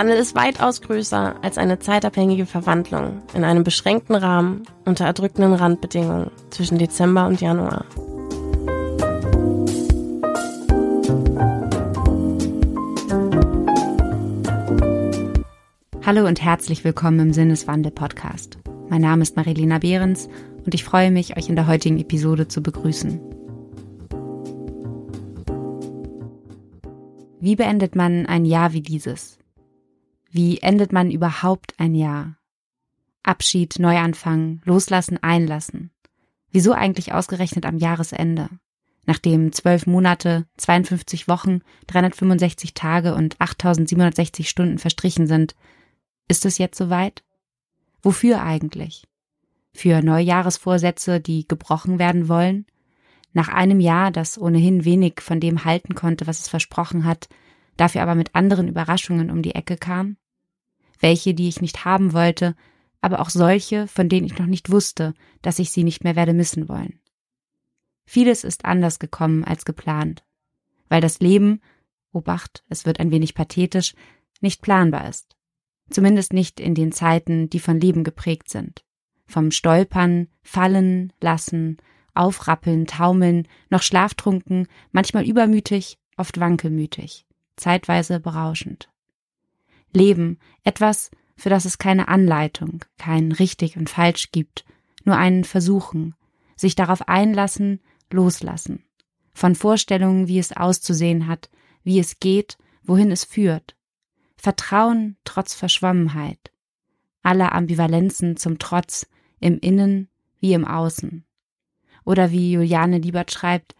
Wandel ist weitaus größer als eine zeitabhängige Verwandlung in einem beschränkten Rahmen unter erdrückenden Randbedingungen zwischen Dezember und Januar. Hallo und herzlich willkommen im Sinneswandel-Podcast. Mein Name ist Marilena Behrens und ich freue mich, euch in der heutigen Episode zu begrüßen. Wie beendet man ein Jahr wie dieses? Wie endet man überhaupt ein Jahr? Abschied, Neuanfang, Loslassen, Einlassen. Wieso eigentlich ausgerechnet am Jahresende? Nachdem zwölf Monate, 52 Wochen, 365 Tage und 8760 Stunden verstrichen sind, ist es jetzt soweit? Wofür eigentlich? Für Neujahresvorsätze, die gebrochen werden wollen? Nach einem Jahr, das ohnehin wenig von dem halten konnte, was es versprochen hat, dafür aber mit anderen Überraschungen um die Ecke kam? Welche, die ich nicht haben wollte, aber auch solche, von denen ich noch nicht wusste, dass ich sie nicht mehr werde missen wollen. Vieles ist anders gekommen als geplant, weil das Leben, Obacht, es wird ein wenig pathetisch, nicht planbar ist. Zumindest nicht in den Zeiten, die von Leben geprägt sind. Vom Stolpern, Fallen, Lassen, Aufrappeln, Taumeln, noch schlaftrunken, manchmal übermütig, oft wankelmütig, zeitweise berauschend. Leben, etwas, für das es keine Anleitung, kein richtig und falsch gibt, nur einen Versuchen, sich darauf einlassen, loslassen, von Vorstellungen, wie es auszusehen hat, wie es geht, wohin es führt, Vertrauen trotz Verschwommenheit, aller Ambivalenzen zum Trotz, im Innen wie im Außen. Oder wie Juliane Liebert schreibt,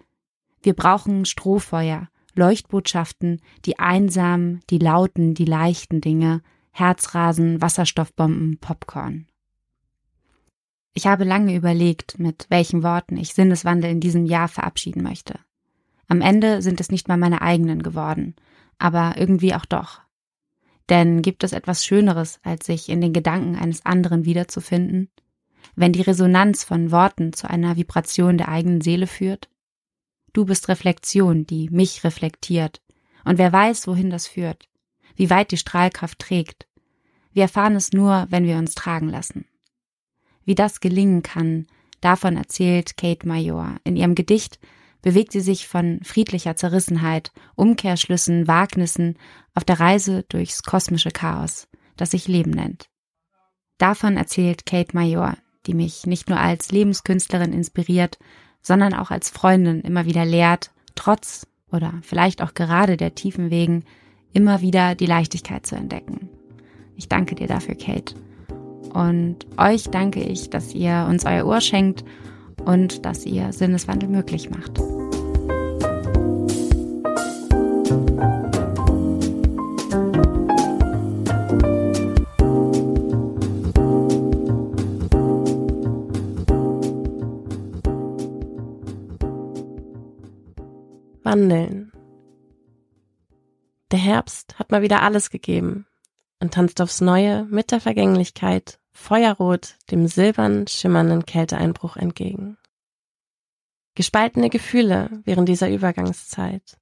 wir brauchen Strohfeuer, Leuchtbotschaften, die einsamen, die lauten, die leichten Dinge, Herzrasen, Wasserstoffbomben, Popcorn. Ich habe lange überlegt, mit welchen Worten ich Sinneswandel in diesem Jahr verabschieden möchte. Am Ende sind es nicht mal meine eigenen geworden, aber irgendwie auch doch. Denn gibt es etwas Schöneres, als sich in den Gedanken eines anderen wiederzufinden? Wenn die Resonanz von Worten zu einer Vibration der eigenen Seele führt? Du bist Reflexion, die mich reflektiert. Und wer weiß, wohin das führt, wie weit die Strahlkraft trägt. Wir erfahren es nur, wenn wir uns tragen lassen. Wie das gelingen kann, davon erzählt Kate Major in ihrem Gedicht bewegt sie sich von friedlicher Zerrissenheit, Umkehrschlüssen, Wagnissen auf der Reise durchs kosmische Chaos, das sich Leben nennt. Davon erzählt Kate Major, die mich nicht nur als Lebenskünstlerin inspiriert, sondern auch als Freundin immer wieder lehrt, trotz oder vielleicht auch gerade der tiefen Wegen immer wieder die Leichtigkeit zu entdecken. Ich danke dir dafür, Kate. Und euch danke ich, dass ihr uns euer Ohr schenkt und dass ihr Sinneswandel möglich macht. Wandeln. Der Herbst hat mal wieder alles gegeben und tanzt aufs Neue mit der Vergänglichkeit feuerrot dem silbern schimmernden Kälteeinbruch entgegen. Gespaltene Gefühle während dieser Übergangszeit.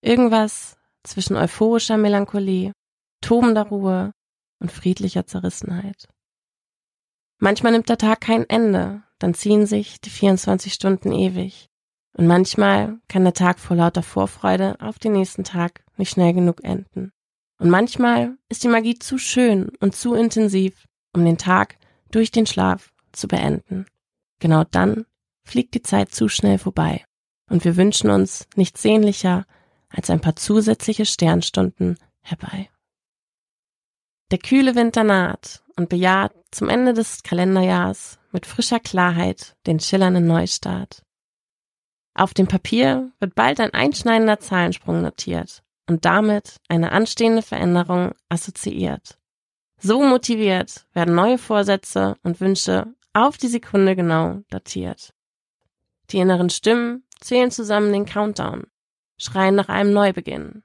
Irgendwas zwischen euphorischer Melancholie, tobender Ruhe und friedlicher Zerrissenheit. Manchmal nimmt der Tag kein Ende, dann ziehen sich die 24 Stunden ewig. Und manchmal kann der Tag vor lauter Vorfreude auf den nächsten Tag nicht schnell genug enden. Und manchmal ist die Magie zu schön und zu intensiv, um den Tag durch den Schlaf zu beenden. Genau dann fliegt die Zeit zu schnell vorbei und wir wünschen uns nichts sehnlicher als ein paar zusätzliche Sternstunden herbei. Der kühle Winter naht und bejaht zum Ende des Kalenderjahrs mit frischer Klarheit den schillernden Neustart. Auf dem Papier wird bald ein einschneidender Zahlensprung notiert und damit eine anstehende Veränderung assoziiert. So motiviert werden neue Vorsätze und Wünsche auf die Sekunde genau datiert. Die inneren Stimmen zählen zusammen den Countdown, schreien nach einem Neubeginn.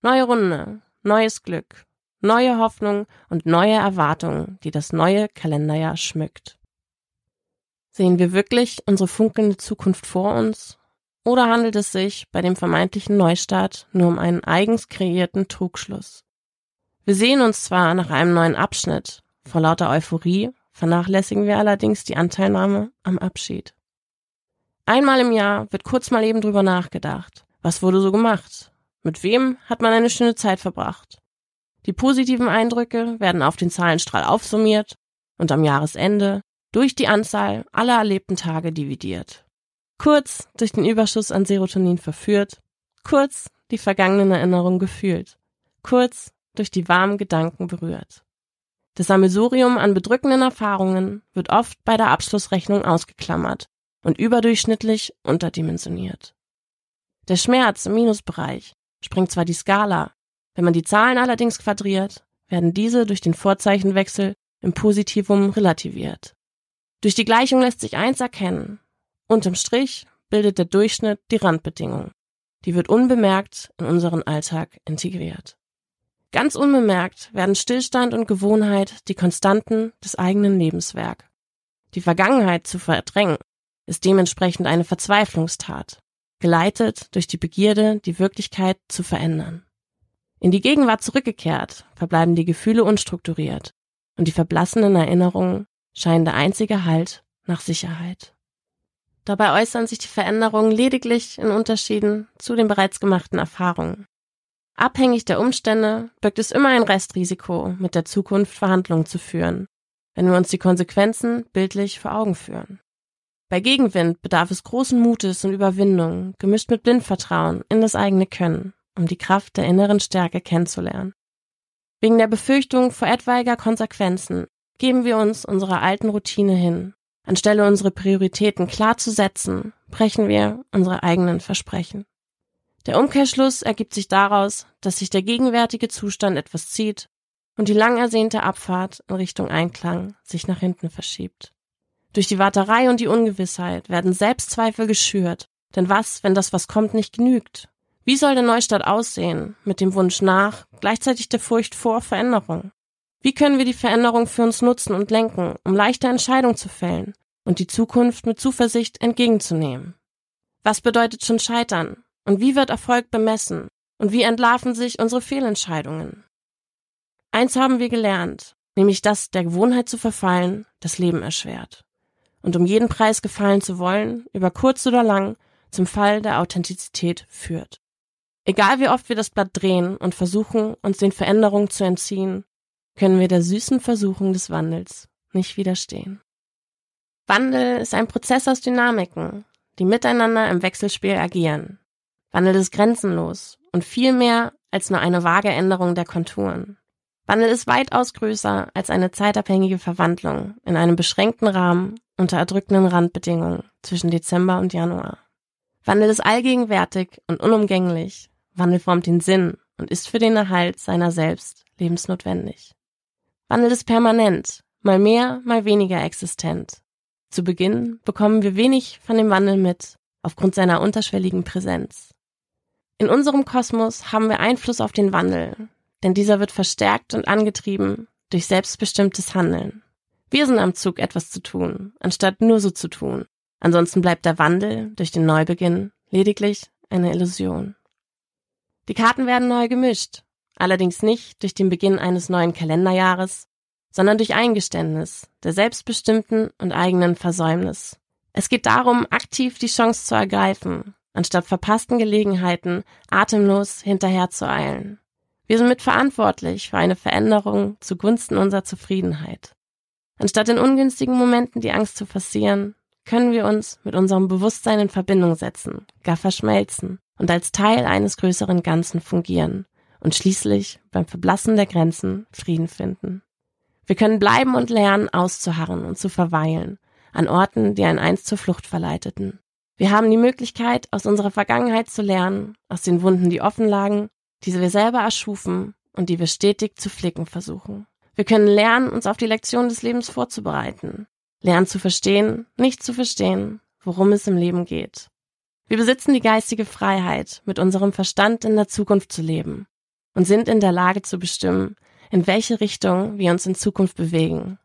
Neue Runde, neues Glück, neue Hoffnung und neue Erwartungen, die das neue Kalenderjahr schmückt. Sehen wir wirklich unsere funkelnde Zukunft vor uns? Oder handelt es sich bei dem vermeintlichen Neustart nur um einen eigens kreierten Trugschluss? Wir sehen uns zwar nach einem neuen Abschnitt, vor lauter Euphorie vernachlässigen wir allerdings die Anteilnahme am Abschied. Einmal im Jahr wird kurz mal eben drüber nachgedacht. Was wurde so gemacht? Mit wem hat man eine schöne Zeit verbracht? Die positiven Eindrücke werden auf den Zahlenstrahl aufsummiert und am Jahresende durch die Anzahl aller erlebten Tage dividiert. Kurz durch den Überschuss an Serotonin verführt, kurz die vergangenen Erinnerungen gefühlt, kurz durch die warmen Gedanken berührt. Das Sammelsurium an bedrückenden Erfahrungen wird oft bei der Abschlussrechnung ausgeklammert und überdurchschnittlich unterdimensioniert. Der Schmerz im Minusbereich springt zwar die Skala, wenn man die Zahlen allerdings quadriert, werden diese durch den Vorzeichenwechsel im Positivum relativiert. Durch die Gleichung lässt sich eins erkennen. Unterm Strich bildet der Durchschnitt die Randbedingung. Die wird unbemerkt in unseren Alltag integriert. Ganz unbemerkt werden Stillstand und Gewohnheit die Konstanten des eigenen Lebenswerk. Die Vergangenheit zu verdrängen ist dementsprechend eine Verzweiflungstat, geleitet durch die Begierde, die Wirklichkeit zu verändern. In die Gegenwart zurückgekehrt, verbleiben die Gefühle unstrukturiert und die verblassenen Erinnerungen scheinen der einzige Halt nach Sicherheit. Dabei äußern sich die Veränderungen lediglich in Unterschieden zu den bereits gemachten Erfahrungen. Abhängig der Umstände birgt es immer ein Restrisiko, mit der Zukunft Verhandlungen zu führen, wenn wir uns die Konsequenzen bildlich vor Augen führen. Bei Gegenwind bedarf es großen Mutes und Überwindung, gemischt mit Blindvertrauen in das eigene Können, um die Kraft der inneren Stärke kennenzulernen. Wegen der Befürchtung vor etwaiger Konsequenzen geben wir uns unserer alten Routine hin. Anstelle unsere Prioritäten klar zu setzen, brechen wir unsere eigenen Versprechen. Der Umkehrschluss ergibt sich daraus, dass sich der gegenwärtige Zustand etwas zieht und die lang ersehnte Abfahrt in Richtung Einklang sich nach hinten verschiebt. Durch die Warterei und die Ungewissheit werden Selbstzweifel geschürt, denn was, wenn das, was kommt, nicht genügt? Wie soll der Neustart aussehen, mit dem Wunsch nach, gleichzeitig der Furcht vor Veränderung? Wie können wir die Veränderung für uns nutzen und lenken, um leichte Entscheidungen zu fällen und die Zukunft mit Zuversicht entgegenzunehmen? Was bedeutet schon Scheitern? Und wie wird Erfolg bemessen? Und wie entlarven sich unsere Fehlentscheidungen? Eins haben wir gelernt, nämlich dass der Gewohnheit zu verfallen das Leben erschwert. Und um jeden Preis gefallen zu wollen, über kurz oder lang, zum Fall der Authentizität führt. Egal wie oft wir das Blatt drehen und versuchen, uns den Veränderungen zu entziehen, können wir der süßen Versuchung des Wandels nicht widerstehen. Wandel ist ein Prozess aus Dynamiken, die miteinander im Wechselspiel agieren. Wandel ist grenzenlos und viel mehr als nur eine vage Änderung der Konturen. Wandel ist weitaus größer als eine zeitabhängige Verwandlung in einem beschränkten Rahmen unter erdrückenden Randbedingungen zwischen Dezember und Januar. Wandel ist allgegenwärtig und unumgänglich. Wandel formt den Sinn und ist für den Erhalt seiner selbst lebensnotwendig. Wandel ist permanent, mal mehr, mal weniger existent. Zu Beginn bekommen wir wenig von dem Wandel mit, aufgrund seiner unterschwelligen Präsenz. In unserem Kosmos haben wir Einfluss auf den Wandel, denn dieser wird verstärkt und angetrieben durch selbstbestimmtes Handeln. Wir sind am Zug, etwas zu tun, anstatt nur so zu tun. Ansonsten bleibt der Wandel durch den Neubeginn lediglich eine Illusion. Die Karten werden neu gemischt, allerdings nicht durch den Beginn eines neuen Kalenderjahres, sondern durch Eingeständnis der selbstbestimmten und eigenen Versäumnis. Es geht darum, aktiv die Chance zu ergreifen, anstatt verpassten Gelegenheiten atemlos hinterherzueilen. Wir sind mitverantwortlich für eine Veränderung zugunsten unserer Zufriedenheit. Anstatt in ungünstigen Momenten die Angst zu forcieren, können wir uns mit unserem Bewusstsein in Verbindung setzen, gar verschmelzen und als Teil eines größeren Ganzen fungieren und schließlich beim Verblassen der Grenzen Frieden finden. Wir können bleiben und lernen, auszuharren und zu verweilen an Orten, die einen einst zur Flucht verleiteten. Wir haben die Möglichkeit, aus unserer Vergangenheit zu lernen, aus den Wunden, die offen lagen, die wir selber erschufen und die wir stetig zu flicken versuchen. Wir können lernen, uns auf die Lektion des Lebens vorzubereiten, lernen zu verstehen, nicht zu verstehen, worum es im Leben geht. Wir besitzen die geistige Freiheit, mit unserem Verstand in der Zukunft zu leben und sind in der Lage zu bestimmen, in welche Richtung wir uns in Zukunft bewegen.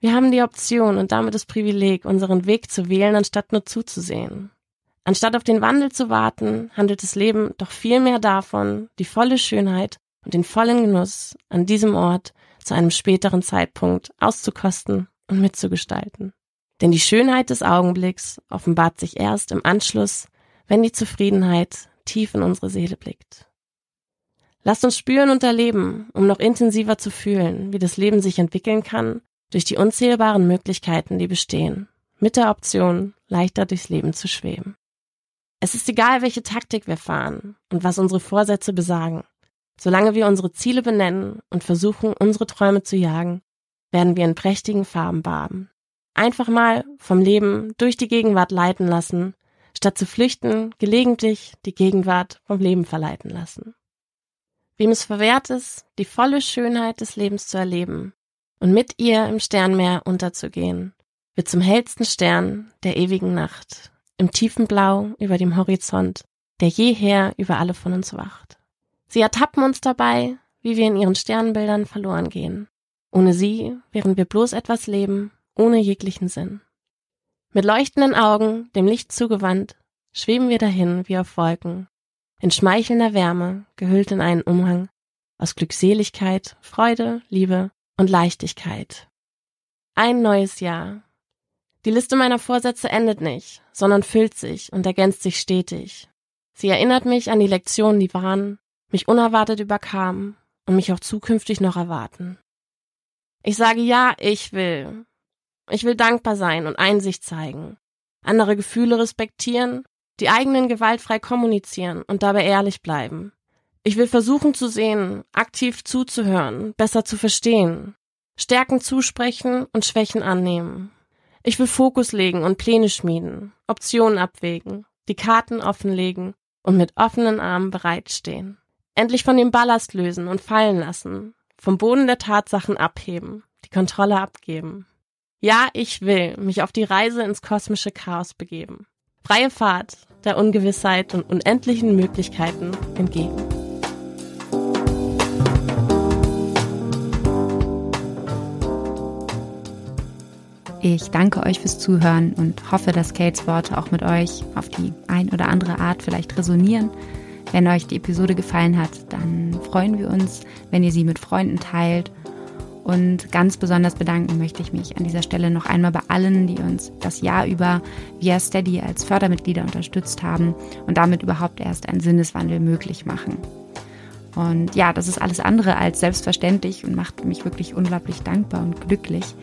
Wir haben die Option und damit das Privileg, unseren Weg zu wählen, anstatt nur zuzusehen. Anstatt auf den Wandel zu warten, handelt das Leben doch vielmehr davon, die volle Schönheit und den vollen Genuss an diesem Ort zu einem späteren Zeitpunkt auszukosten und mitzugestalten. Denn die Schönheit des Augenblicks offenbart sich erst im Anschluss, wenn die Zufriedenheit tief in unsere Seele blickt. Lasst uns spüren und erleben, um noch intensiver zu fühlen, wie das Leben sich entwickeln kann durch die unzählbaren Möglichkeiten, die bestehen, mit der Option, leichter durchs Leben zu schweben. Es ist egal, welche Taktik wir fahren und was unsere Vorsätze besagen. Solange wir unsere Ziele benennen und versuchen, unsere Träume zu jagen, werden wir in prächtigen Farben baden. Einfach mal vom Leben durch die Gegenwart leiten lassen, statt zu flüchten, gelegentlich die Gegenwart vom Leben verleiten lassen. Wem es verwehrt ist, die volle Schönheit des Lebens zu erleben und mit ihr im Sternmeer unterzugehen, wird zum hellsten Stern der ewigen Nacht, im tiefen Blau über dem Horizont, der jeher über alle von uns wacht. Sie ertappen uns dabei, wie wir in ihren Sternbildern verloren gehen. Ohne sie wären wir bloß etwas leben, ohne jeglichen Sinn. Mit leuchtenden Augen, dem Licht zugewandt, schweben wir dahin wie auf Wolken, in schmeichelnder Wärme, gehüllt in einen Umhang aus Glückseligkeit, Freude, Liebe und Leichtigkeit. Ein neues Jahr. Die Liste meiner Vorsätze endet nicht, sondern füllt sich und ergänzt sich stetig. Sie erinnert mich an die Lektionen, die waren, mich unerwartet überkamen und mich auch zukünftig noch erwarten. Ich sage ja, ich will. Ich will dankbar sein und Einsicht zeigen, andere Gefühle respektieren, die eigenen gewaltfrei kommunizieren und dabei ehrlich bleiben. Ich will versuchen zu sehen, aktiv zuzuhören, besser zu verstehen, Stärken zusprechen und Schwächen annehmen. Ich will Fokus legen und Pläne schmieden, Optionen abwägen, die Karten offenlegen und mit offenen Armen bereitstehen. Endlich von dem Ballast lösen und fallen lassen, vom Boden der Tatsachen abheben, die Kontrolle abgeben. Ja, ich will mich auf die Reise ins kosmische Chaos begeben. Freie Fahrt der Ungewissheit und unendlichen Möglichkeiten entgegen. Ich danke euch fürs Zuhören und hoffe, dass Kates Worte auch mit euch auf die ein oder andere Art vielleicht resonieren wenn euch die Episode gefallen hat, dann freuen wir uns, wenn ihr sie mit Freunden teilt. Und ganz besonders bedanken möchte ich mich an dieser Stelle noch einmal bei allen, die uns das Jahr über via Steady als Fördermitglieder unterstützt haben und damit überhaupt erst einen Sinneswandel möglich machen. Und ja, das ist alles andere als selbstverständlich und macht mich wirklich unglaublich dankbar und glücklich.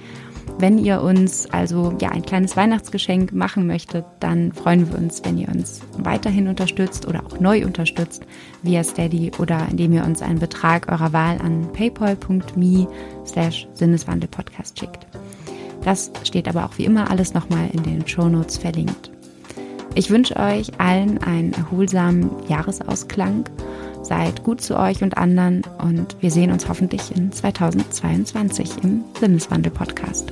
Wenn ihr uns also ja ein kleines Weihnachtsgeschenk machen möchtet, dann freuen wir uns, wenn ihr uns weiterhin unterstützt oder auch neu unterstützt via Steady oder indem ihr uns einen Betrag eurer Wahl an paypal.me slash Sinneswandelpodcast schickt. Das steht aber auch wie immer alles nochmal in den Shownotes verlinkt. Ich wünsche euch allen einen erholsamen Jahresausklang. Seid gut zu euch und anderen und wir sehen uns hoffentlich in 2022 im Sinneswandel Podcast.